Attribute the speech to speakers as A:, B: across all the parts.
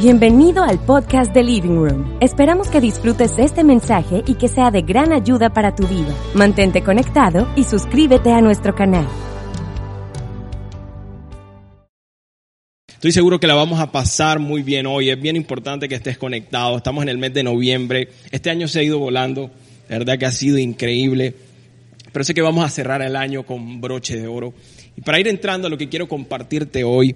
A: Bienvenido al podcast de Living Room. Esperamos que disfrutes este mensaje y que sea de gran ayuda para tu vida. Mantente conectado y suscríbete a nuestro canal.
B: Estoy seguro que la vamos a pasar muy bien hoy. Es bien importante que estés conectado. Estamos en el mes de noviembre. Este año se ha ido volando. La verdad que ha sido increíble. Pero sé que vamos a cerrar el año con broche de oro. Y para ir entrando a lo que quiero compartirte hoy,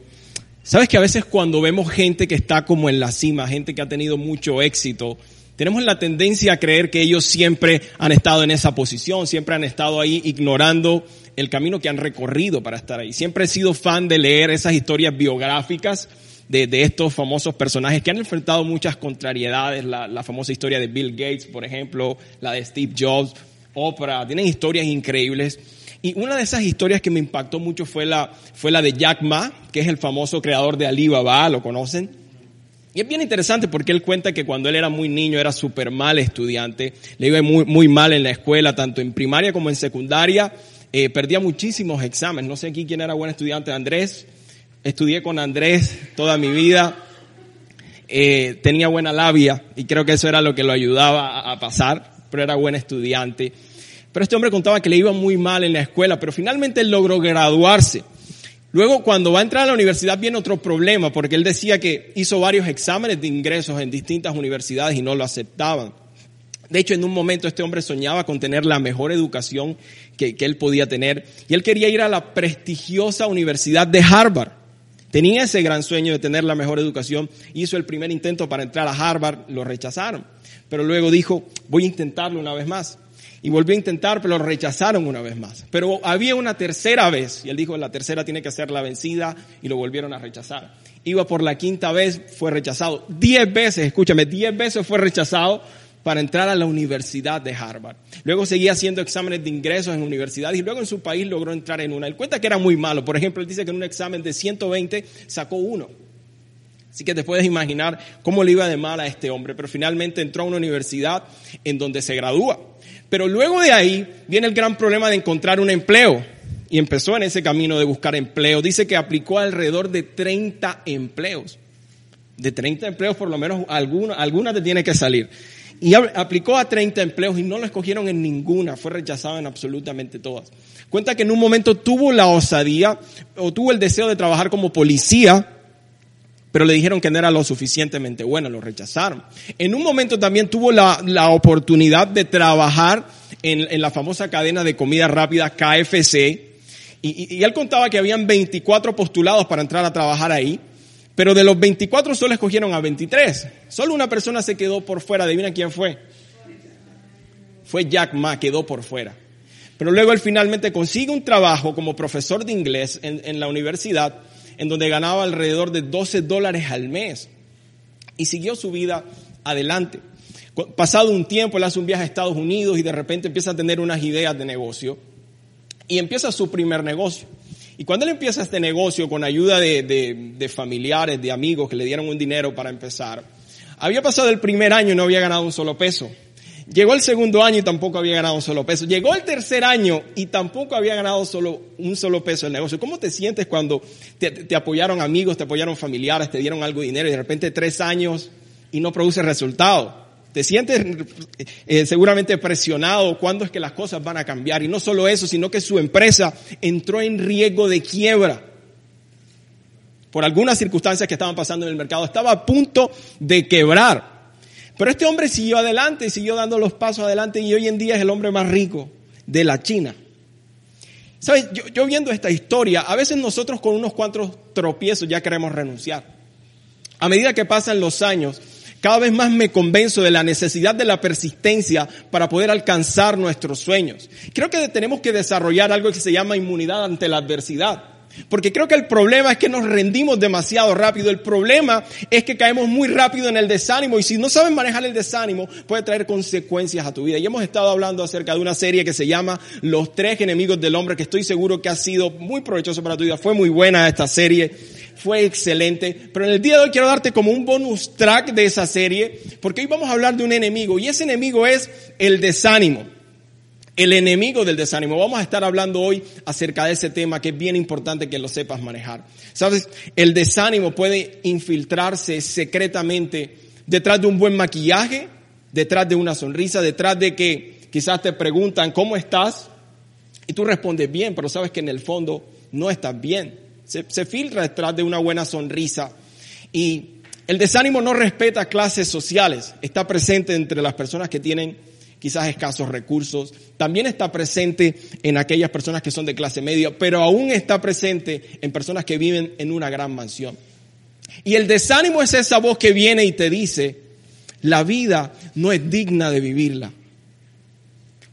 B: Sabes que a veces cuando vemos gente que está como en la cima, gente que ha tenido mucho éxito, tenemos la tendencia a creer que ellos siempre han estado en esa posición, siempre han estado ahí ignorando el camino que han recorrido para estar ahí. Siempre he sido fan de leer esas historias biográficas de, estos famosos personajes que han enfrentado muchas contrariedades, la, la famosa historia de Bill Gates, por ejemplo, la de Steve Jobs, Oprah, tienen historias increíbles. Y una de esas historias que me impactó mucho fue la, fue la de Jack Ma, que es el famoso creador de Alibaba, ¿lo conocen? Y es bien interesante porque él cuenta que cuando él era muy niño era súper mal estudiante, le iba muy, muy mal en la escuela, tanto en primaria como en secundaria, eh, perdía muchísimos exámenes. No sé aquí quién era buen estudiante, Andrés. Estudié con Andrés toda mi vida. Eh, tenía buena labia y creo que eso era lo que lo ayudaba a, a pasar, pero era buen estudiante. Pero este hombre contaba que le iba muy mal en la escuela, pero finalmente él logró graduarse. Luego, cuando va a entrar a la universidad, viene otro problema, porque él decía que hizo varios exámenes de ingresos en distintas universidades y no lo aceptaban. De hecho, en un momento este hombre soñaba con tener la mejor educación que, que él podía tener y él quería ir a la prestigiosa Universidad de Harvard. Tenía ese gran sueño de tener la mejor educación, hizo el primer intento para entrar a Harvard, lo rechazaron, pero luego dijo, voy a intentarlo una vez más y volvió a intentar, pero lo rechazaron una vez más. Pero había una tercera vez, y él dijo, la tercera tiene que ser la vencida, y lo volvieron a rechazar. Iba por la quinta vez, fue rechazado. Diez veces, escúchame, diez veces fue rechazado para entrar a la Universidad de Harvard. Luego seguía haciendo exámenes de ingresos en universidades y luego en su país logró entrar en una. Él cuenta que era muy malo. Por ejemplo, él dice que en un examen de 120 sacó uno. Así que te puedes imaginar cómo le iba de mal a este hombre, pero finalmente entró a una universidad en donde se gradúa. Pero luego de ahí viene el gran problema de encontrar un empleo. Y empezó en ese camino de buscar empleo. Dice que aplicó alrededor de 30 empleos. De 30 empleos, por lo menos alguna, alguna te tiene que salir. Y aplicó a 30 empleos y no lo escogieron en ninguna. Fue rechazado en absolutamente todas. Cuenta que en un momento tuvo la osadía o tuvo el deseo de trabajar como policía pero le dijeron que no era lo suficientemente bueno, lo rechazaron. En un momento también tuvo la, la oportunidad de trabajar en, en, la famosa cadena de comida rápida KFC, y, y, él contaba que habían 24 postulados para entrar a trabajar ahí, pero de los 24 solo escogieron a 23. Solo una persona se quedó por fuera, adivina quién fue. Fue Jack Ma, quedó por fuera. Pero luego él finalmente consigue un trabajo como profesor de inglés en, en la universidad, en donde ganaba alrededor de 12 dólares al mes. Y siguió su vida adelante. Pasado un tiempo, él hace un viaje a Estados Unidos y de repente empieza a tener unas ideas de negocio. Y empieza su primer negocio. Y cuando él empieza este negocio con ayuda de, de, de familiares, de amigos que le dieron un dinero para empezar, había pasado el primer año y no había ganado un solo peso. Llegó el segundo año y tampoco había ganado un solo peso. Llegó el tercer año y tampoco había ganado solo un solo peso el negocio. ¿Cómo te sientes cuando te, apoyaron amigos, te apoyaron familiares, te dieron algo de dinero y de repente tres años y no produce resultado? Te sientes eh, seguramente presionado cuándo es que las cosas van a cambiar. Y no solo eso, sino que su empresa entró en riesgo de quiebra por algunas circunstancias que estaban pasando en el mercado. Estaba a punto de quebrar. Pero este hombre siguió adelante siguió dando los pasos adelante y hoy en día es el hombre más rico de la China. ¿Sabes? Yo, viendo esta historia, a veces nosotros con unos cuantos tropiezos ya queremos renunciar. A medida que pasan los años, cada vez más me convenzo de la necesidad de la persistencia para poder alcanzar nuestros sueños. Creo que tenemos que desarrollar algo que se llama inmunidad ante la adversidad. Porque creo que el problema es que nos rendimos demasiado rápido. El problema es que caemos muy rápido en el desánimo y si no sabes manejar el desánimo puede traer consecuencias a tu vida. Y hemos estado hablando acerca de una serie que se llama Los tres enemigos del hombre que estoy seguro que ha sido muy provechoso para tu vida. Fue muy buena esta serie. Fue excelente. Pero en el día de hoy quiero darte como un bonus track de esa serie porque hoy vamos a hablar de un enemigo y ese enemigo es el desánimo el enemigo del desánimo. Vamos a estar hablando hoy acerca de ese tema que es bien importante que lo sepas manejar. Sabes, el desánimo puede infiltrarse secretamente detrás de un buen maquillaje, detrás de una sonrisa, detrás de que quizás te preguntan cómo estás y tú respondes bien, pero sabes que en el fondo no estás bien. Se, se filtra detrás de una buena sonrisa y el desánimo no respeta clases sociales, está presente entre las personas que tienen quizás escasos recursos, también está presente en aquellas personas que son de clase media, pero aún está presente en personas que viven en una gran mansión. Y el desánimo es esa voz que viene y te dice, la vida no es digna de vivirla.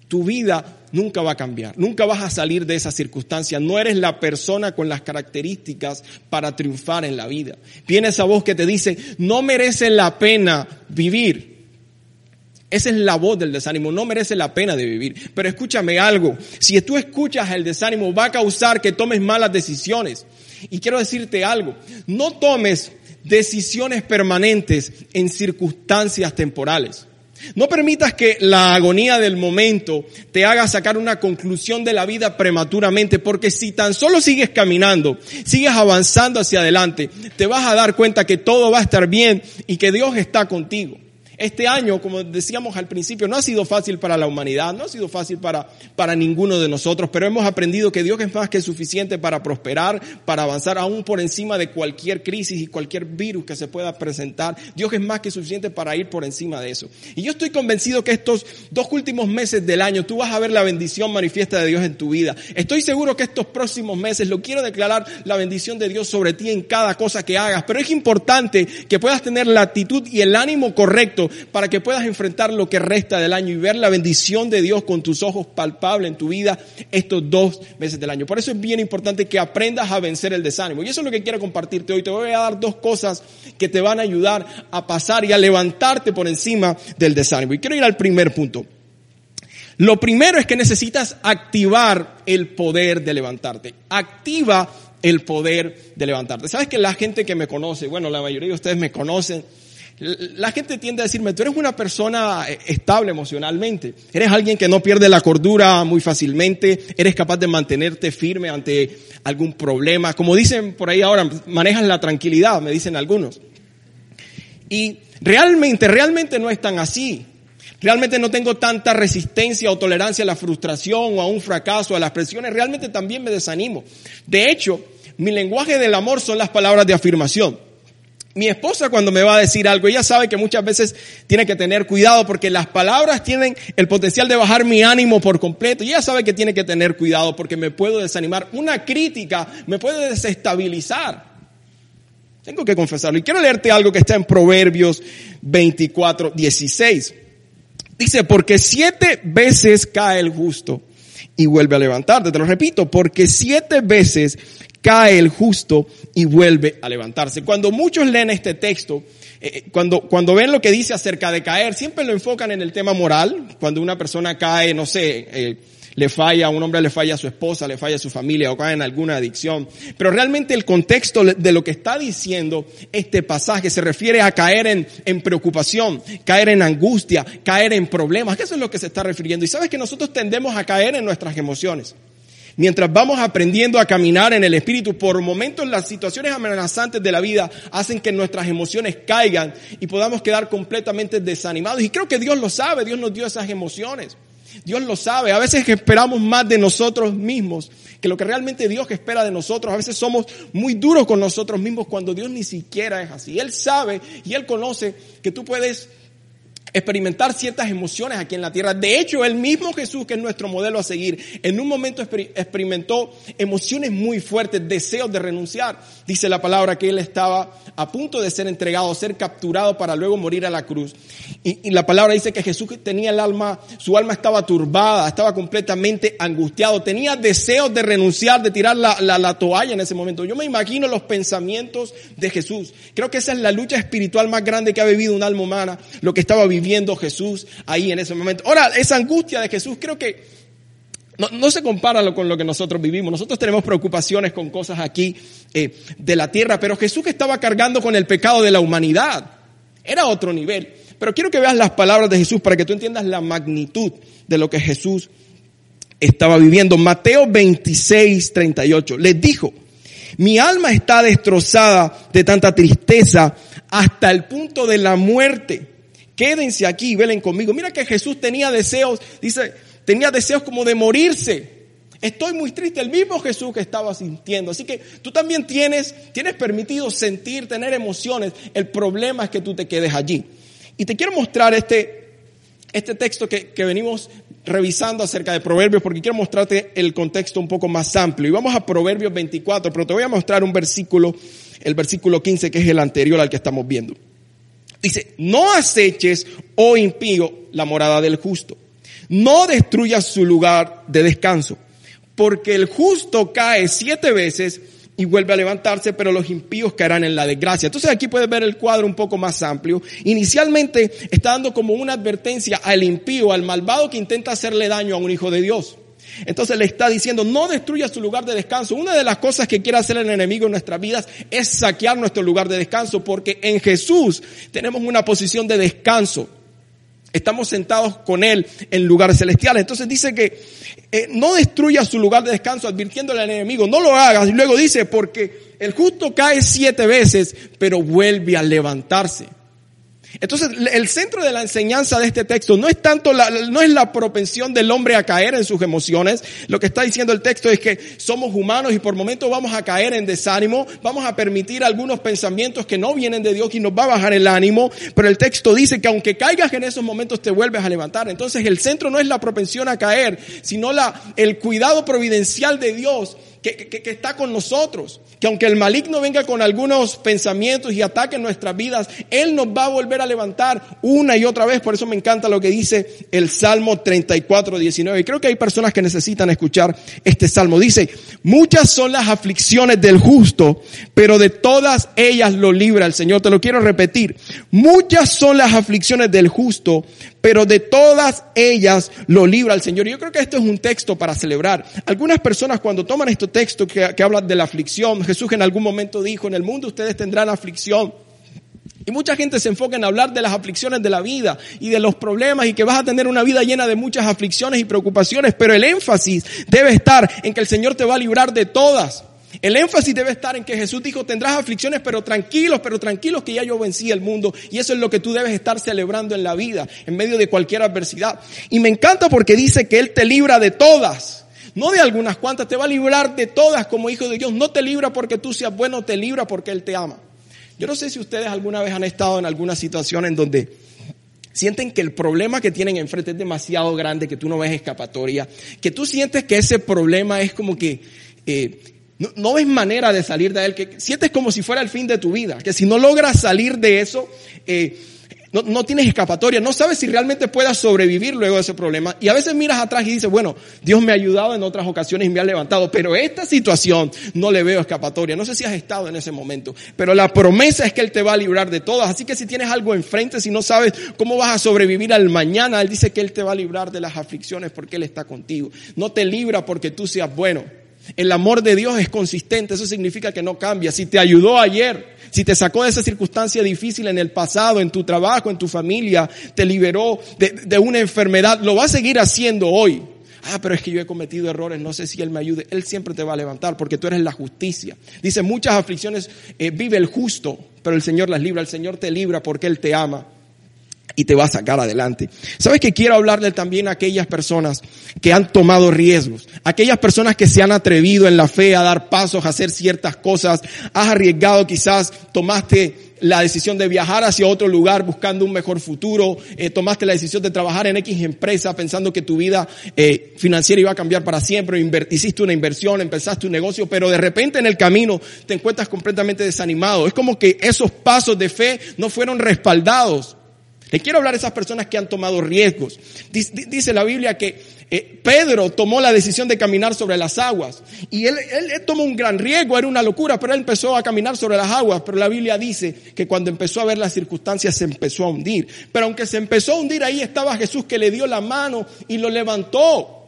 B: Tu vida nunca va a cambiar, nunca vas a salir de esa circunstancia, no eres la persona con las características para triunfar en la vida. Viene esa voz que te dice, no merece la pena vivir. Esa es la voz del desánimo, no merece la pena de vivir. Pero escúchame algo, si tú escuchas el desánimo va a causar que tomes malas decisiones. Y quiero decirte algo, no tomes decisiones permanentes en circunstancias temporales. No permitas que la agonía del momento te haga sacar una conclusión de la vida prematuramente, porque si tan solo sigues caminando, sigues avanzando hacia adelante, te vas a dar cuenta que todo va a estar bien y que Dios está contigo. Este año, como decíamos al principio, no ha sido fácil para la humanidad, no ha sido fácil para, para ninguno de nosotros, pero hemos aprendido que Dios es más que suficiente para prosperar, para avanzar aún por encima de cualquier crisis y cualquier virus que se pueda presentar. Dios es más que suficiente para ir por encima de eso. Y yo estoy convencido que estos dos últimos meses del año tú vas a ver la bendición manifiesta de Dios en tu vida. Estoy seguro que estos próximos meses lo quiero declarar la bendición de Dios sobre ti en cada cosa que hagas, pero es importante que puedas tener la actitud y el ánimo correcto para que puedas enfrentar lo que resta del año y ver la bendición de Dios con tus ojos palpables en tu vida estos dos meses del año. Por eso es bien importante que aprendas a vencer el desánimo. Y eso es lo que quiero compartirte hoy. Te voy a dar dos cosas que te van a ayudar a pasar y a levantarte por encima del desánimo. Y quiero ir al primer punto. Lo primero es que necesitas activar el poder de levantarte. Activa el poder de levantarte. Sabes que la gente que me conoce, bueno, la mayoría de ustedes me conocen, la gente tiende a decirme, tú eres una persona eh, estable emocionalmente, eres alguien que no pierde la cordura muy fácilmente, eres capaz de mantenerte firme ante algún problema. Como dicen por ahí ahora, manejas la tranquilidad, me dicen algunos. Y realmente, realmente no es tan así. Realmente no tengo tanta resistencia o tolerancia a la frustración o a un fracaso, a las presiones. Realmente también me desanimo. De hecho, mi lenguaje del amor son las palabras de afirmación. Mi esposa cuando me va a decir algo, ella sabe que muchas veces tiene que tener cuidado porque las palabras tienen el potencial de bajar mi ánimo por completo. Y ella sabe que tiene que tener cuidado porque me puedo desanimar. Una crítica me puede desestabilizar. Tengo que confesarlo. Y quiero leerte algo que está en Proverbios 24, 16. Dice, porque siete veces cae el justo y vuelve a levantarte. Te lo repito, porque siete veces cae el justo y vuelve a levantarse. Cuando muchos leen este texto, eh, eh, cuando, cuando ven lo que dice acerca de caer, siempre lo enfocan en el tema moral. Cuando una persona cae, no sé, eh, le falla, a un hombre le falla a su esposa, le falla a su familia o cae en alguna adicción. Pero realmente el contexto de lo que está diciendo este pasaje se refiere a caer en, en preocupación, caer en angustia, caer en problemas. Eso es lo que se está refiriendo. Y sabes que nosotros tendemos a caer en nuestras emociones. Mientras vamos aprendiendo a caminar en el Espíritu, por momentos las situaciones amenazantes de la vida hacen que nuestras emociones caigan y podamos quedar completamente desanimados. Y creo que Dios lo sabe, Dios nos dio esas emociones. Dios lo sabe. A veces esperamos más de nosotros mismos que lo que realmente Dios espera de nosotros. A veces somos muy duros con nosotros mismos cuando Dios ni siquiera es así. Él sabe y Él conoce que tú puedes experimentar ciertas emociones aquí en la tierra. De hecho, el mismo Jesús, que es nuestro modelo a seguir, en un momento experimentó emociones muy fuertes, deseos de renunciar. Dice la palabra que él estaba a punto de ser entregado, ser capturado para luego morir a la cruz. Y, la palabra dice que Jesús tenía el alma, su alma estaba turbada, estaba completamente angustiado, tenía deseos de renunciar, de tirar la, la toalla en ese momento. Yo me imagino los pensamientos de Jesús. Creo que esa es la lucha espiritual más grande que ha vivido un alma humana, lo que estaba viviendo viendo Jesús ahí en ese momento. Ahora, esa angustia de Jesús creo que no, se compara con lo que nosotros vivimos. Nosotros tenemos preocupaciones con cosas aquí eh, de la tierra, pero Jesús estaba cargando con el pecado de la humanidad era otro nivel. Pero quiero que veas las palabras de Jesús para que tú entiendas la magnitud de lo que Jesús estaba viviendo. Mateo 26, 38. Les dijo, mi alma está destrozada de tanta tristeza hasta el punto de la muerte quédense aquí y velen conmigo. Mira que Jesús tenía deseos, dice, tenía deseos como de morirse. Estoy muy triste, el mismo Jesús que estaba sintiendo. Así que tú también tienes, tienes permitido sentir, tener emociones. El problema es que tú te quedes allí. Y te quiero mostrar este, este texto que, que venimos revisando acerca de Proverbios porque quiero mostrarte el contexto un poco más amplio. Y vamos a Proverbios 24, pero te voy a mostrar un versículo, el versículo 15, que es el anterior al que estamos viendo. Dice, no aceches, oh impío, la morada del justo. No destruyas su lugar de descanso, porque el justo cae siete veces y vuelve a levantarse, pero los impíos caerán en la desgracia. Entonces aquí puedes ver el cuadro un poco más amplio. Inicialmente está dando como una advertencia al impío, al malvado que intenta hacerle daño a un hijo de Dios. Entonces le está diciendo, no destruya su lugar de descanso. Una de las cosas que quiere hacer el enemigo en nuestras vidas es saquear nuestro lugar de descanso, porque en Jesús tenemos una posición de descanso. Estamos sentados con Él en lugares celestiales. Entonces dice que eh, no destruya su lugar de descanso advirtiéndole al enemigo, no lo hagas. Y luego dice, porque el justo cae siete veces, pero vuelve a levantarse. Entonces, el centro de la enseñanza de este texto no es tanto la, no es la propensión del hombre a caer en sus emociones. Lo que está diciendo el texto es que somos humanos y por momentos vamos a caer en desánimo, vamos a permitir algunos pensamientos que no vienen de Dios y nos va a bajar el ánimo, pero el texto dice que aunque caigas en esos momentos te vuelves a levantar. Entonces, el centro no es la propensión a caer, sino la, el cuidado providencial de Dios que, que, está con nosotros. Que aunque el maligno venga con algunos pensamientos y ataque nuestras vidas, Él nos va a volver a levantar una y otra vez. Por eso me encanta lo que dice el Salmo 34, 19. Y creo que hay personas que necesitan escuchar este Salmo. Dice, muchas son las aflicciones del justo, pero de todas ellas lo libra el Señor. Te lo quiero repetir. Muchas son las aflicciones del justo, pero de todas ellas lo libra el Señor. Yo creo que esto es un texto para celebrar. Algunas personas cuando toman este texto que, habla de la aflicción, Jesús en algún momento dijo, en el mundo ustedes tendrán aflicción. Y mucha gente se enfoca en hablar de las aflicciones de la vida y de los problemas y que vas a tener una vida llena de muchas aflicciones y preocupaciones, pero el énfasis debe estar en que el Señor te va a librar de todas. El énfasis debe estar en que Jesús dijo, tendrás aflicciones, pero tranquilos, pero tranquilos que ya yo vencí el mundo. Y eso es lo que tú debes estar celebrando en la vida, en medio de cualquier adversidad. Y me encanta porque dice que Él te libra de todas. No de algunas cuantas, te va a librar de todas como hijo de Dios. No te libra porque tú seas bueno, te libra porque Él te ama. Yo no sé si ustedes alguna vez han estado en alguna situación en donde sienten que el problema que tienen enfrente es demasiado grande, que tú no ves escapatoria, que tú sientes que ese problema es como que eh, no, ves manera de salir de él, que sientes como si fuera el fin de tu vida, que si no logras salir de eso, eh, no, no, tienes escapatoria, no sabes si realmente puedas sobrevivir luego de ese problema. Y a veces miras atrás y dices, bueno, Dios me ha ayudado en otras ocasiones y me ha levantado, pero esta situación no le veo escapatoria. No sé si has estado en ese momento, pero la promesa es que Él te va a librar de todas. Así que si tienes algo enfrente, si no sabes cómo vas a sobrevivir al mañana, Él dice que Él te va a librar de las aflicciones porque Él está contigo. No te libra porque tú seas bueno el amor de Dios es consistente, eso significa que no cambia. Si te ayudó ayer, si te sacó de esa circunstancia difícil en el pasado, en tu trabajo, en tu familia, te liberó de, una enfermedad, lo va a seguir haciendo hoy. Ah, pero es que yo he cometido errores, no sé si Él me ayude. Él siempre te va a levantar porque tú eres la justicia. Dice, muchas aflicciones eh, vive el justo, pero el Señor las libra. El Señor te libra porque Él te ama. Y te va a sacar adelante. ¿Sabes que quiero hablarle también a aquellas personas que han tomado riesgos? Aquellas personas que se han atrevido en la fe a dar pasos, a hacer ciertas cosas. Has arriesgado quizás, tomaste la decisión de viajar hacia otro lugar buscando un mejor futuro, eh, tomaste la decisión de trabajar en X empresa pensando que tu vida eh, financiera iba a cambiar para siempre, hiciste una inversión, empezaste un negocio, pero de repente en el camino te encuentras completamente desanimado. Es como que esos pasos de fe no fueron respaldados le quiero hablar a esas personas que han tomado riesgos. Dice la Biblia que eh, Pedro tomó la decisión de caminar sobre las aguas. Y él, él, tomó un gran riesgo, era una locura, pero él empezó a caminar sobre las aguas. Pero la Biblia dice que cuando empezó a ver las circunstancias se empezó a hundir. Pero aunque se empezó a hundir, ahí estaba Jesús que le dio la mano y lo levantó.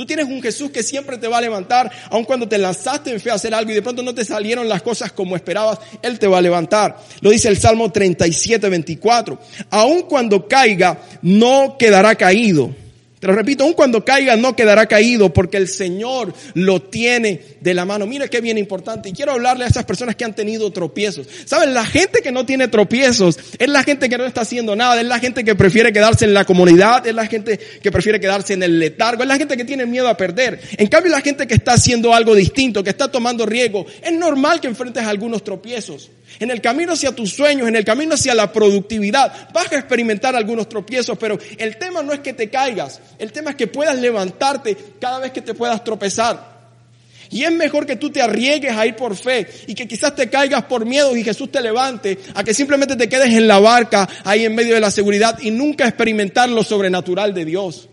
B: Tú tienes un Jesús que siempre te va a levantar, aun cuando te lanzaste en fe a hacer algo y de pronto no te salieron las cosas como esperabas, Él te va a levantar. Lo dice el Salmo 37, 24. Aun cuando caiga, no quedará caído te lo repito, aun cuando caiga no quedará caído porque el Señor lo tiene de la mano. Mira qué bien importante. Y quiero hablarle a esas personas que han tenido tropiezos. Saben, la gente que no tiene tropiezos es la gente que no está haciendo nada, es la gente que prefiere quedarse en la comunidad, es la gente que prefiere quedarse en el letargo, es la gente que tiene miedo a perder. En cambio, la gente que está haciendo algo distinto, que está tomando riesgo, es normal que enfrentes algunos tropiezos. En el camino hacia tus sueños, en el camino hacia la productividad, vas a experimentar algunos tropiezos, pero el tema no es que te caigas, el tema es que puedas levantarte cada vez que te puedas tropezar. Y es mejor que tú te arriesgues a ir por fe y que quizás te caigas por miedo y Jesús te levante, a que simplemente te quedes en la barca ahí en medio de la seguridad y nunca experimentar lo sobrenatural de Dios.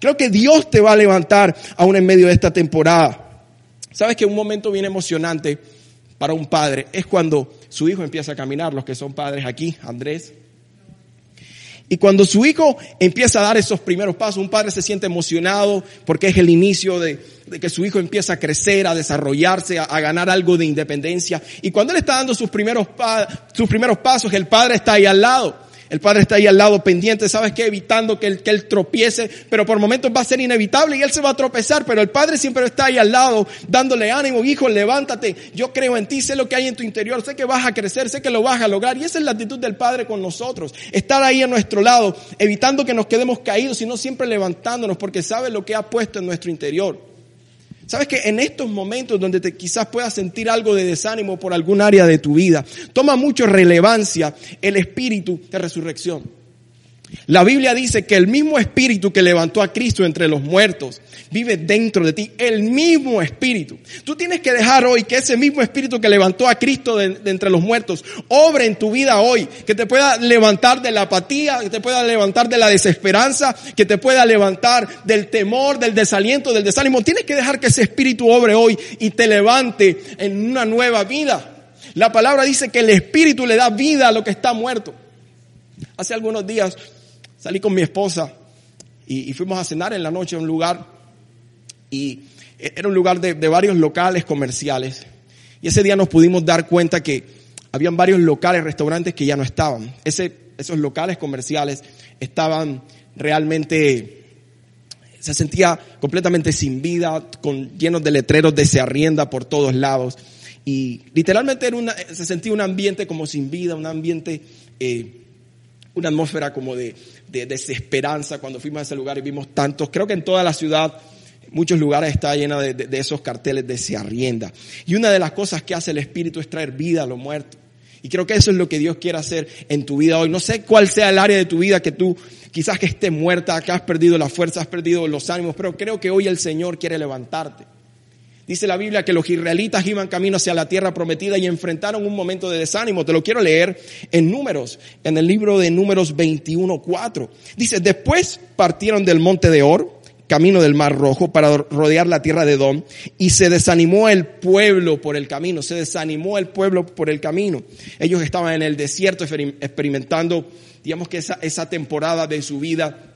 B: Creo que Dios te va a levantar aún en medio de esta temporada. Sabes que un momento bien emocionante para un padre es cuando su hijo empieza a caminar, los que son padres aquí, Andrés. Y cuando su hijo empieza a dar esos primeros pasos, un padre se siente emocionado porque es el inicio de, que su hijo empieza a crecer, a desarrollarse, a, ganar algo de independencia. Y cuando él está dando sus primeros, sus primeros pasos, el padre está ahí al lado. El padre está ahí al lado pendiente, ¿sabes qué? Evitando que él, que él tropiece, pero por momentos va a ser inevitable y él se va a tropezar, pero el padre siempre está ahí al lado, dándole ánimo, hijo, levántate, yo creo en ti, sé lo que hay en tu interior, sé que vas a crecer, sé que lo vas a lograr. Y esa es la actitud del padre con nosotros, estar ahí a nuestro lado, evitando que nos quedemos caídos, sino siempre levantándonos, porque sabe lo que ha puesto en nuestro interior. Sabes que en estos momentos donde te quizás puedas sentir algo de desánimo por algún área de tu vida, toma mucho relevancia el espíritu de resurrección. La Biblia dice que el mismo espíritu que levantó a Cristo entre los muertos vive dentro de ti, el mismo espíritu. Tú tienes que dejar hoy que ese mismo espíritu que levantó a Cristo de, entre los muertos obre en tu vida hoy, que te pueda levantar de la apatía, que te pueda levantar de la desesperanza, que te pueda levantar del temor, del desaliento, del desánimo. Tienes que dejar que ese espíritu obre hoy y te levante en una nueva vida. La palabra dice que el espíritu le da vida a lo que está muerto. Hace algunos días salí con mi esposa y, fuimos a cenar en la noche a un lugar y era un lugar de, varios locales comerciales. Y ese día nos pudimos dar cuenta que habían varios locales, restaurantes que ya no estaban. Ese, esos locales comerciales estaban realmente, se sentía completamente sin vida, con, llenos de letreros de se arrienda por todos lados. Y literalmente era una, se sentía un ambiente como sin vida, un ambiente, eh, una atmósfera como de, de desesperanza cuando fuimos a ese lugar y vimos tantos. Creo que en toda la ciudad, muchos lugares está llena de, de, esos carteles de se arrienda. Y una de las cosas que hace el Espíritu es traer vida a los muertos. Y creo que eso es lo que Dios quiere hacer en tu vida hoy. No sé cuál sea el área de tu vida que tú quizás que esté muerta, que has perdido la fuerza, has perdido los ánimos, pero creo que hoy el Señor quiere levantarte. Dice la Biblia que los israelitas iban camino hacia la tierra prometida y enfrentaron un momento de desánimo. Te lo quiero leer en números, en el libro de números 21.4. Dice, después partieron del monte de Or, camino del Mar Rojo, para rodear la tierra de Edom, y se desanimó el pueblo por el camino, se desanimó el pueblo por el camino. Ellos estaban en el desierto experimentando, digamos que esa, esa temporada de su vida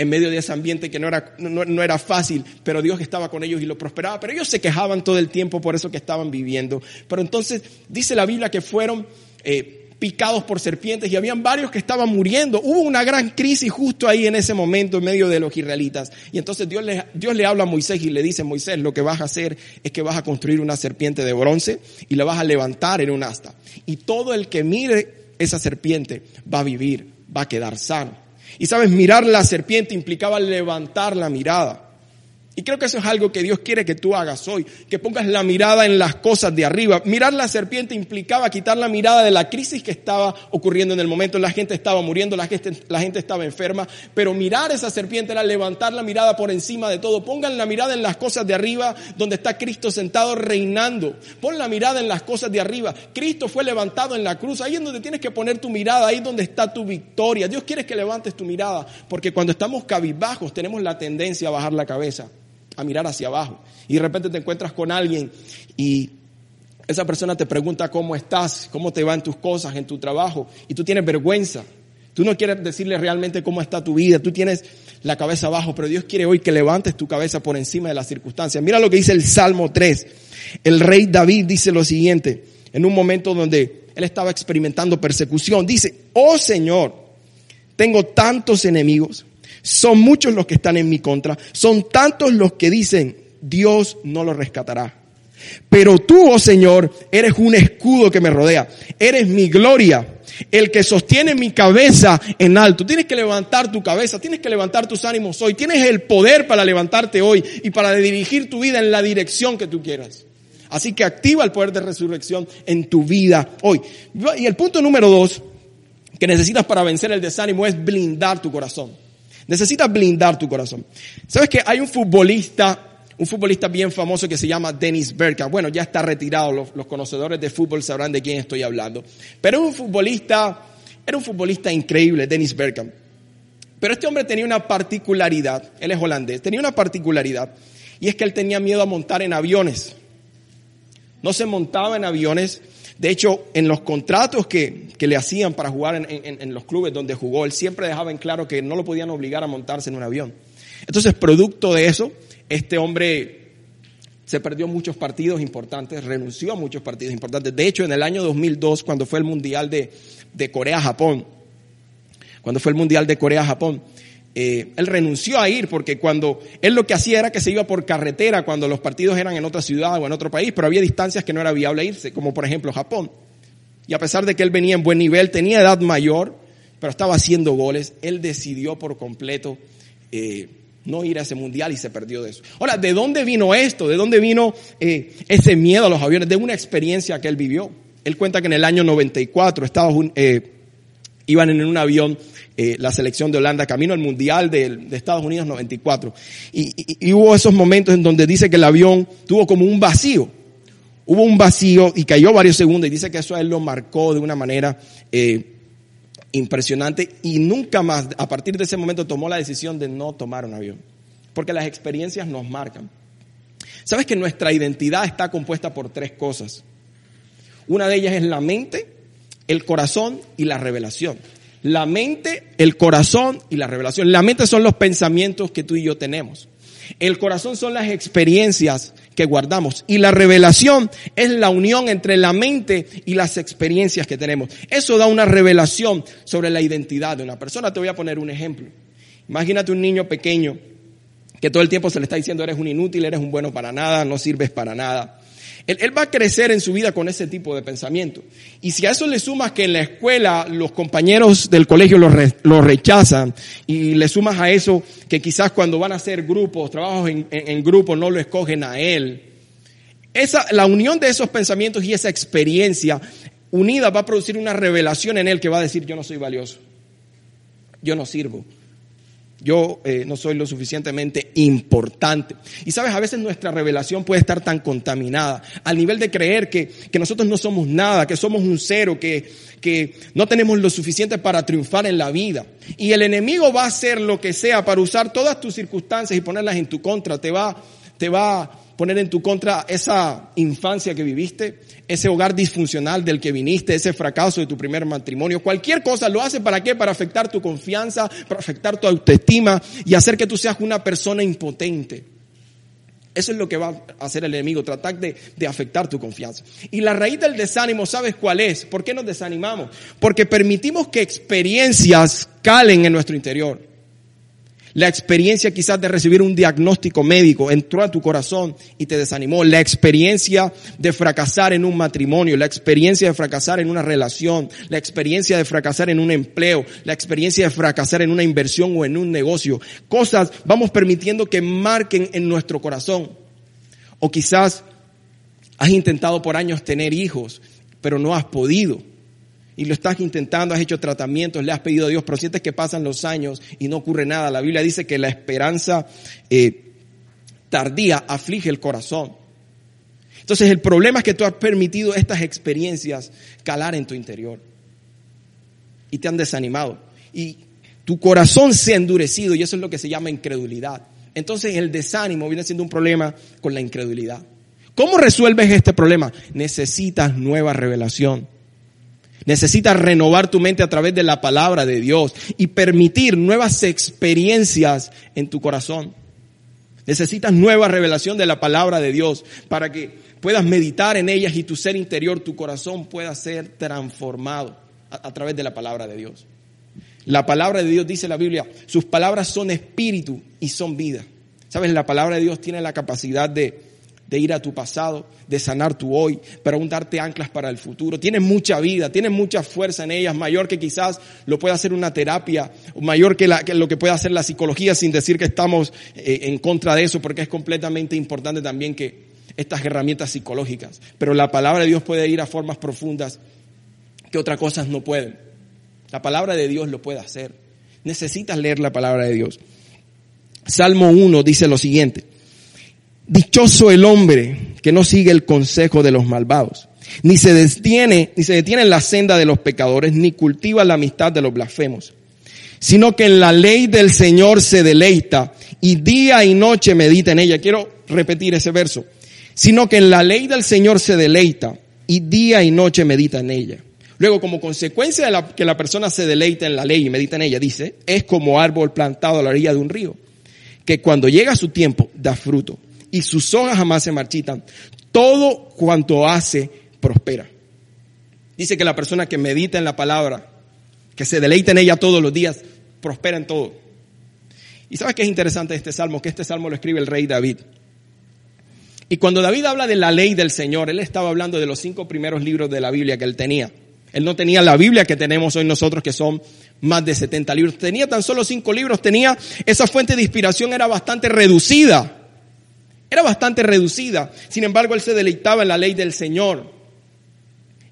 B: en medio de ese ambiente que no era, no, era fácil, pero Dios estaba con ellos y lo prosperaba. Pero ellos se quejaban todo el tiempo por eso que estaban viviendo. Pero entonces dice la Biblia que fueron eh, picados por serpientes y habían varios que estaban muriendo. Hubo una gran crisis justo ahí en ese momento en medio de los israelitas. Y entonces Dios le, Dios le habla a Moisés y le dice, Moisés, lo que vas a hacer es que vas a construir una serpiente de bronce y la vas a levantar en un asta. Y todo el que mire esa serpiente va a vivir va a quedar sano. Y sabes, mirar la serpiente implicaba levantar la mirada. Y creo que eso es algo que Dios quiere que tú hagas hoy, que pongas la mirada en las cosas de arriba. Mirar la serpiente implicaba quitar la mirada de la crisis que estaba ocurriendo en el momento. La gente estaba muriendo, la gente, estaba enferma, pero mirar esa serpiente era levantar la mirada por encima de todo. Pongan la mirada en las cosas de arriba, donde está Cristo sentado reinando. Pon la mirada en las cosas de arriba. Cristo fue levantado en la cruz. Ahí es donde tienes que poner tu mirada, ahí es donde está tu victoria. Dios quiere que levantes tu mirada, porque cuando estamos cabizbajos tenemos la tendencia a bajar la cabeza a mirar hacia abajo. Y de repente te encuentras con alguien y esa persona te pregunta cómo estás, cómo te van tus cosas, en tu trabajo, y tú tienes vergüenza. Tú no quieres decirle realmente cómo está tu vida, tú tienes la cabeza abajo, pero Dios quiere hoy que levantes tu cabeza por encima de las circunstancias. Mira lo que dice el Salmo 3. El rey David dice lo siguiente, en un momento donde él estaba experimentando persecución. Dice, oh Señor, tengo tantos enemigos, son muchos los que están en mi contra. Son tantos los que dicen, Dios no lo rescatará. Pero tú, oh Señor, eres un escudo que me rodea. Eres mi gloria, el que sostiene mi cabeza en alto. Tienes que levantar tu cabeza, tienes que levantar tus ánimos hoy. Tienes el poder para levantarte hoy y para dirigir tu vida en la dirección que tú quieras. Así que activa el poder de resurrección en tu vida hoy. Y el punto número dos que necesitas para vencer el desánimo es blindar tu corazón. Necesitas blindar tu corazón. ¿Sabes que hay un futbolista, un futbolista bien famoso que se llama Dennis Bergkamp? Bueno, ya está retirado, los, conocedores de fútbol sabrán de quién estoy hablando. Pero un futbolista, era un futbolista increíble, Dennis Bergkamp. Pero este hombre tenía una particularidad, él es holandés, tenía una particularidad, y es que él tenía miedo a montar en aviones. No se montaba en aviones de hecho, en los contratos que, le hacían para jugar en, en, los clubes donde jugó, él siempre dejaba en claro que no lo podían obligar a montarse en un avión. Entonces, producto de eso, este hombre se perdió muchos partidos importantes, renunció a muchos partidos importantes. De hecho, en el año 2002, cuando fue el Mundial de, de Corea-Japón, cuando fue el Mundial de Corea-Japón, eh, él renunció a ir porque cuando él lo que hacía era que se iba por carretera cuando los partidos eran en otra ciudad o en otro país, pero había distancias que no era viable irse, como por ejemplo Japón. Y a pesar de que él venía en buen nivel, tenía edad mayor, pero estaba haciendo goles, él decidió por completo eh, no ir a ese mundial y se perdió de eso. Ahora, ¿de dónde vino esto? ¿De dónde vino eh, ese miedo a los aviones? De una experiencia que él vivió. Él cuenta que en el año 94 Estados Unidos, iban en un avión eh, la selección de Holanda camino al Mundial de, Estados Unidos 94. Y, hubo esos momentos en donde dice que el avión tuvo como un vacío. Hubo un vacío y cayó varios segundos y dice que eso a él lo marcó de una manera eh, impresionante y nunca más, a partir de ese momento, tomó la decisión de no tomar un avión. Porque las experiencias nos marcan. Sabes que nuestra identidad está compuesta por tres cosas. Una de ellas es la mente, el corazón y la revelación. La mente, el corazón y la revelación. La mente son los pensamientos que tú y yo tenemos. El corazón son las experiencias que guardamos. Y la revelación es la unión entre la mente y las experiencias que tenemos. Eso da una revelación sobre la identidad de una persona. Te voy a poner un ejemplo. Imagínate un niño pequeño que todo el tiempo se le está diciendo eres un inútil, eres un bueno para nada, no sirves para nada. Él, va a crecer en su vida con ese tipo de pensamiento. Y si a eso le sumas que en la escuela los compañeros del colegio lo, rechazan y le sumas a eso que quizás cuando van a hacer grupos, trabajos en, en, grupo, no lo escogen a él. Esa, la unión de esos pensamientos y esa experiencia unida va a producir una revelación en él que va a decir yo no soy valioso. Yo no sirvo yo eh, no soy lo suficientemente importante. Y sabes, a veces nuestra revelación puede estar tan contaminada al nivel de creer que, que nosotros no somos nada, que somos un cero, que, que no tenemos lo suficiente para triunfar en la vida. Y el enemigo va a hacer lo que sea para usar todas tus circunstancias y ponerlas en tu contra. Te va, te va poner en tu contra esa infancia que viviste, ese hogar disfuncional del que viniste, ese fracaso de tu primer matrimonio. Cualquier cosa lo hace para qué? Para afectar tu confianza, para afectar tu autoestima y hacer que tú seas una persona impotente. Eso es lo que va a hacer el enemigo, tratar de, de, afectar tu confianza. Y la raíz del desánimo, ¿sabes cuál es? ¿Por qué nos desanimamos? Porque permitimos que experiencias calen en nuestro interior. La experiencia quizás de recibir un diagnóstico médico entró a tu corazón y te desanimó. La experiencia de fracasar en un matrimonio, la experiencia de fracasar en una relación, la experiencia de fracasar en un empleo, la experiencia de fracasar en una inversión o en un negocio. Cosas vamos permitiendo que marquen en nuestro corazón. O quizás has intentado por años tener hijos, pero no has podido y lo estás intentando, has hecho tratamientos, le has pedido a Dios, pero sientes que pasan los años y no ocurre nada. La Biblia dice que la esperanza eh, tardía aflige el corazón. Entonces el problema es que tú has permitido estas experiencias calar en tu interior y te han desanimado. Y tu corazón se ha endurecido y eso es lo que se llama incredulidad. Entonces el desánimo viene siendo un problema con la incredulidad. ¿Cómo resuelves este problema? Necesitas nueva revelación. Necesitas renovar tu mente a través de la palabra de Dios y permitir nuevas experiencias en tu corazón. Necesitas nueva revelación de la palabra de Dios para que puedas meditar en ellas y tu ser interior, tu corazón pueda ser transformado a, través de la palabra de Dios. La palabra de Dios dice la Biblia, sus palabras son espíritu y son vida. Sabes, la palabra de Dios tiene la capacidad de de ir a tu pasado, de sanar tu hoy, pero aún darte anclas para el futuro. Tienes mucha vida, tienes mucha fuerza en ellas, mayor que quizás lo pueda hacer una terapia, mayor que, lo que pueda hacer la psicología, sin decir que estamos eh, en contra de eso, porque es completamente importante también que estas herramientas psicológicas. Pero la palabra de Dios puede ir a formas profundas que otras cosas no pueden. La palabra de Dios lo puede hacer. Necesitas leer la palabra de Dios. Salmo 1 dice lo siguiente. Dichoso el hombre que no sigue el consejo de los malvados, ni se detiene, ni se detiene en la senda de los pecadores, ni cultiva la amistad de los blasfemos, sino que en la ley del Señor se deleita y día y noche medita en ella. Quiero repetir ese verso. Sino que en la ley del Señor se deleita y día y noche medita en ella. Luego, como consecuencia de la, que la persona se deleita en la ley y medita en ella, dice, es como árbol plantado a la orilla de un río, que cuando llega su tiempo da fruto y sus hojas jamás se marchitan. Todo cuanto hace prospera. Dice que la persona que medita en la palabra, que se deleita en ella todos los días, prospera en todo. Y sabes qué es interesante este salmo, que este salmo lo escribe el rey David. Y cuando David habla de la ley del Señor, él estaba hablando de los cinco primeros libros de la Biblia que él tenía. Él no tenía la Biblia que tenemos hoy nosotros, que son más de 70 libros. Tenía tan solo cinco libros, tenía, esa fuente de inspiración era bastante reducida. Era bastante reducida. Sin embargo, él se deleitaba en la ley del Señor.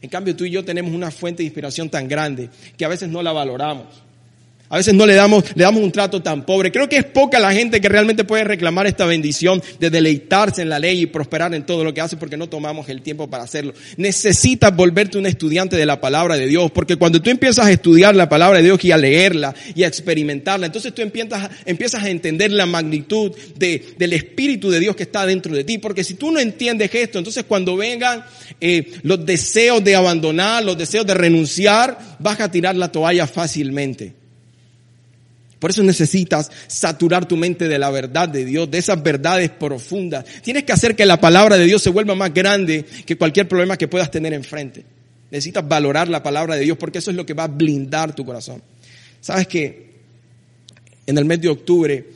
B: En cambio, tú y yo tenemos una fuente de inspiración tan grande que a veces no la valoramos. A veces no le damos, le damos un trato tan pobre. Creo que es poca la gente que realmente puede reclamar esta bendición de deleitarse en la ley y prosperar en todo lo que hace porque no tomamos el tiempo para hacerlo. Necesitas volverte un estudiante de la palabra de Dios porque cuando tú empiezas a estudiar la palabra de Dios y a leerla y a experimentarla, entonces tú empiezas, empiezas a entender la magnitud de, del Espíritu de Dios que está dentro de ti. Porque si tú no entiendes esto, entonces cuando vengan eh, los deseos de abandonar, los deseos de renunciar, vas a tirar la toalla fácilmente. Por eso necesitas saturar tu mente de la verdad de Dios, de esas verdades profundas. Tienes que hacer que la palabra de Dios se vuelva más grande que cualquier problema que puedas tener enfrente. Necesitas valorar la palabra de Dios porque eso es lo que va a blindar tu corazón. Sabes que en el mes de octubre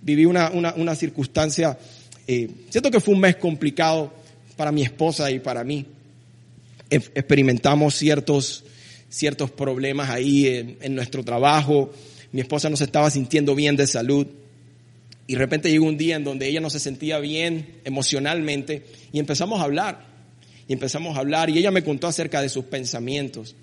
B: viví una, una, circunstancia, eh, siento que fue un mes complicado para mi esposa y para mí. Experimentamos ciertos, ciertos problemas ahí en, en nuestro trabajo mi esposa no se estaba sintiendo bien de salud. Y de repente llegó un día en donde ella no se sentía bien emocionalmente y empezamos a hablar. Y empezamos a hablar y ella me contó acerca de sus pensamientos.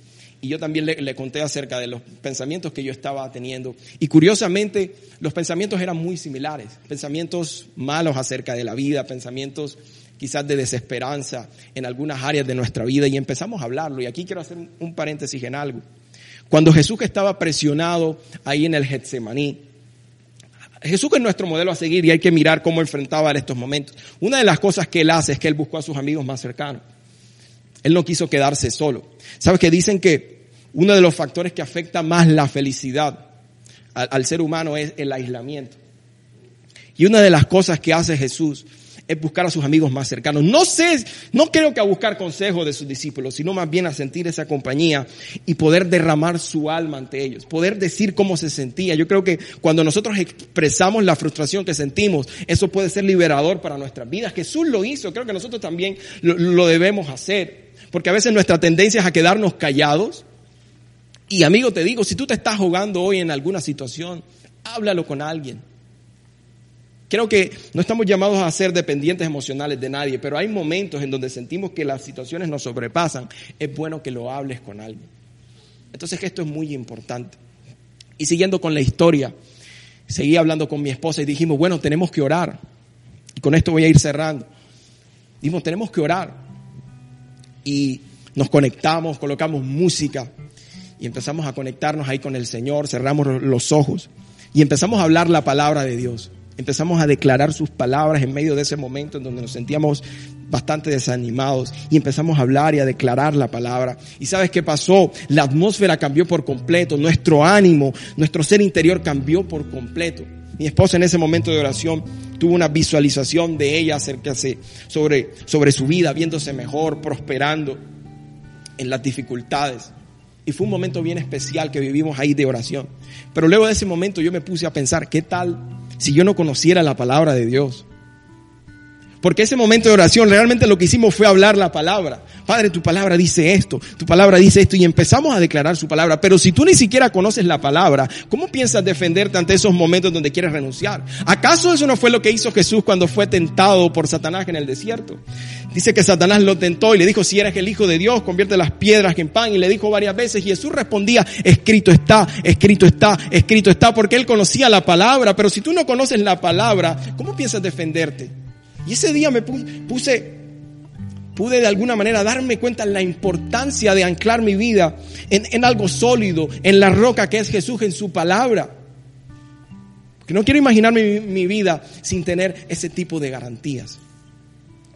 B: Y yo también le, le, conté acerca de los pensamientos que yo estaba teniendo. Y curiosamente, los pensamientos eran muy similares. Pensamientos malos acerca de la vida, pensamientos quizás de desesperanza en algunas áreas de nuestra vida. Y empezamos a hablarlo. Y aquí quiero hacer un paréntesis en algo. Cuando Jesús estaba presionado ahí en el Getsemaní, Jesús es nuestro modelo a seguir y hay que mirar cómo enfrentaba estos momentos. Una de las cosas que él hace es que él buscó a sus amigos más cercanos. Él no quiso quedarse solo. ¿Sabes que dicen que uno de los factores que afecta más la felicidad al ser humano es el aislamiento? Y una de las cosas que hace Jesús es buscar a sus amigos más cercanos. No sé, no creo que a buscar consejos de sus discípulos, sino más bien a sentir esa compañía y poder derramar su alma ante ellos, poder decir cómo se sentía. Yo creo que cuando nosotros expresamos la frustración que sentimos, eso puede ser liberador para nuestras vidas. Jesús lo hizo, creo que nosotros también lo, lo debemos hacer, porque a veces nuestra tendencia es a quedarnos callados. Y amigo, te digo, si tú te estás jugando hoy en alguna situación, háblalo con alguien Creo que no estamos llamados a ser dependientes emocionales de nadie, pero hay momentos en donde sentimos que las situaciones nos sobrepasan. Es bueno que lo hables con alguien. Entonces esto es muy importante. Y siguiendo con la historia, seguí hablando con mi esposa y dijimos, bueno, tenemos que orar. Y con esto voy a ir cerrando. Dijimos, tenemos que orar. Y nos conectamos, colocamos música y empezamos a conectarnos ahí con el Señor, cerramos los ojos y empezamos a hablar la palabra de Dios empezamos a declarar sus palabras en medio de ese momento en donde nos sentíamos bastante desanimados y empezamos a hablar y a declarar la palabra. ¿Y sabes qué pasó? La atmósfera cambió por completo, nuestro ánimo, nuestro ser interior cambió por completo. Mi esposa en ese momento de oración tuvo una visualización de ella acerca sobre, sobre su vida, viéndose mejor, prosperando en las dificultades. Y fue un momento bien especial que vivimos ahí de oración. Pero luego de ese momento yo me puse a pensar, ¿qué tal si yo no conociera la palabra de Dios? Porque ese momento de oración realmente lo que hicimos fue hablar la palabra. Padre, tu palabra dice esto, tu palabra dice esto y empezamos a declarar su palabra. Pero si tú ni siquiera conoces la palabra, ¿cómo piensas defenderte ante esos momentos donde quieres renunciar? ¿Acaso eso no fue lo que hizo Jesús cuando fue tentado por Satanás en el desierto? Dice que Satanás lo tentó y le dijo, si eres el Hijo de Dios, convierte las piedras en pan. Y le dijo varias veces y Jesús respondía, escrito está, escrito está, escrito está, porque él conocía la palabra. Pero si tú no conoces la palabra, ¿cómo piensas defenderte? Y ese día me puse pude de alguna manera darme cuenta de la importancia de anclar mi vida en, algo sólido, en la roca que es Jesús, en su palabra. Porque no quiero imaginar mi, mi vida sin tener ese tipo de garantías.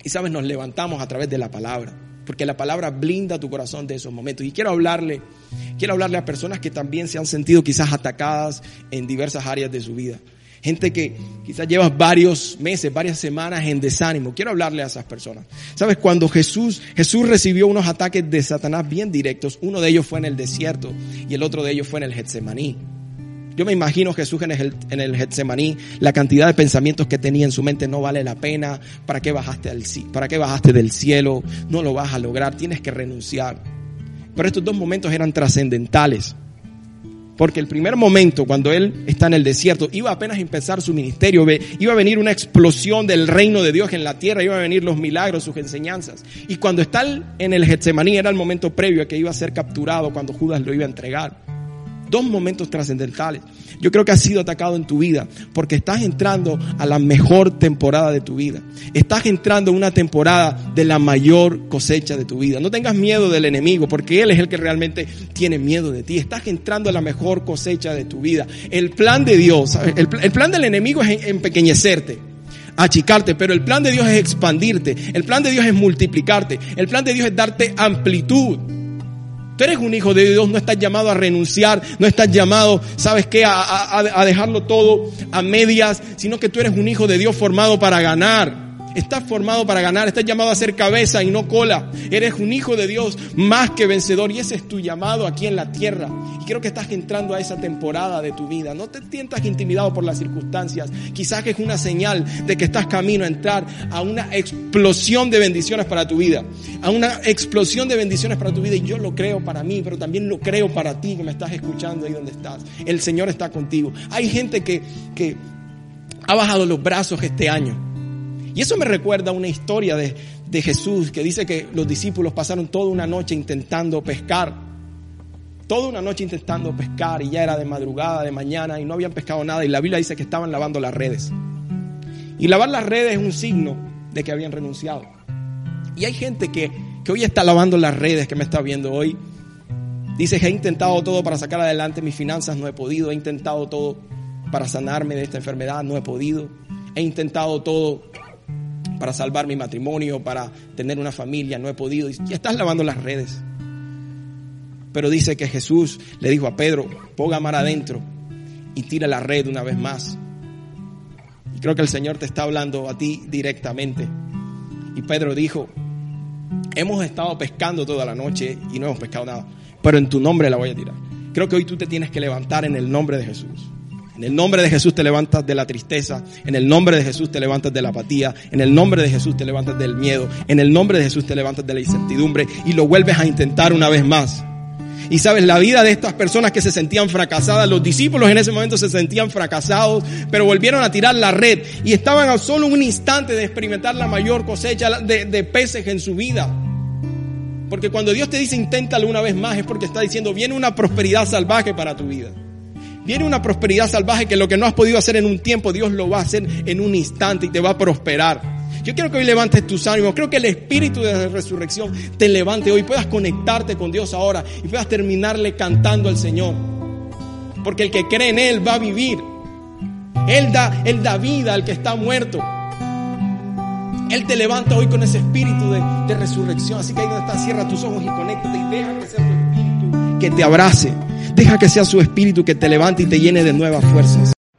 B: Y sabes, nos levantamos a través de la palabra, porque la palabra blinda tu corazón de esos momentos. Y quiero hablarle, quiero hablarle a personas que también se han sentido quizás atacadas en diversas áreas de su vida gente que quizás llevas varios meses, varias semanas en desánimo. Quiero hablarle a esas personas. Sabes, cuando Jesús, Jesús recibió unos ataques de Satanás bien directos, uno de ellos fue en el desierto y el otro de ellos fue en el Getsemaní. Yo me imagino Jesús en el, en el Getsemaní, la cantidad de pensamientos que tenía en su mente no vale la pena, ¿para bajaste al para qué bajaste del cielo? No lo vas a lograr, tienes que renunciar. Pero estos dos momentos eran trascendentales. Porque el primer momento, cuando él está en el desierto, iba apenas a empezar su ministerio, iba a venir una explosión del reino de Dios en la tierra, iba a venir los milagros, sus enseñanzas. Y cuando está en el Getsemaní era el momento previo a que iba a ser capturado cuando Judas lo iba a entregar. Dos momentos trascendentales. Yo creo que has sido atacado en tu vida porque estás entrando a la mejor temporada de tu vida. Estás entrando en una temporada de la mayor cosecha de tu vida. No tengas miedo del enemigo porque él es el que realmente tiene miedo de ti. Estás entrando a la mejor cosecha de tu vida. El plan de Dios, el, plan del enemigo es empequeñecerte achicarte, pero el plan de Dios es expandirte, el plan de Dios es multiplicarte, el plan de Dios es darte amplitud. Tú eres un hijo de Dios, no estás llamado a renunciar, no estás llamado, ¿sabes qué?, a, a, dejarlo todo a medias, sino que tú eres un hijo de Dios formado para ganar. Estás formado para ganar, estás llamado a ser cabeza y no cola. Eres un hijo de Dios más que vencedor y ese es tu llamado aquí en la tierra. Y creo que estás entrando a esa temporada de tu vida. No te sientas intimidado por las circunstancias. Quizás es una señal de que estás camino a entrar a una explosión de bendiciones para tu vida. A una explosión de bendiciones para tu vida. Y yo lo creo para mí, pero también lo creo para ti que me estás escuchando ahí donde estás. El Señor está contigo. Hay gente que, que ha bajado los brazos este año y eso me recuerda una historia de, de Jesús que dice que los discípulos pasaron toda una noche intentando pescar. Toda una noche intentando pescar y ya era de madrugada, de mañana y no habían pescado nada. Y la Biblia dice que estaban lavando las redes. Y lavar las redes es un signo de que habían renunciado. Y hay gente que, que hoy está lavando las redes, que me está viendo hoy. Dice que he intentado todo para sacar adelante mis finanzas, no he podido. He intentado todo para sanarme de esta enfermedad, no he podido. He intentado todo para salvar mi matrimonio, para tener una familia, no he podido. Y estás lavando las redes. Pero dice que Jesús le dijo a Pedro, ponga mar adentro y tira la red una vez más. Creo que el Señor te está hablando a ti directamente. Y Pedro dijo, hemos estado pescando toda la noche y no hemos pescado nada, pero en tu nombre la voy a tirar. Creo que hoy tú te tienes que levantar en el nombre de Jesús. En el nombre de Jesús te levantas de la tristeza, en el nombre de Jesús te levantas de la apatía, en el nombre de Jesús te levantas del miedo, en el nombre de Jesús te levantas de la incertidumbre y lo vuelves a intentar una vez más. Y sabes, la vida de estas personas que se sentían fracasadas, los discípulos en ese momento se sentían fracasados, pero volvieron a tirar la red y estaban a solo un instante de experimentar la mayor cosecha de, de peces en su vida. Porque cuando Dios te dice inténtalo una vez más es porque está diciendo viene una prosperidad salvaje para tu vida. Viene una prosperidad salvaje que lo que no has podido hacer en un tiempo, Dios lo va a hacer en un instante y te va a prosperar. Yo quiero que hoy levantes tus ánimos. Creo que el espíritu de la resurrección te levante hoy. Puedas conectarte con Dios ahora y puedas terminarle cantando al Señor. Porque el que cree en Él va a vivir. Él da, Él da vida al que está muerto. Él te levanta hoy con ese espíritu de, resurrección. Así que ahí donde estás, cierra tus ojos y conéctate y deja que sea espíritu que te abrace. Deja que sea su espíritu que te levante y te llene de nuevas fuerzas.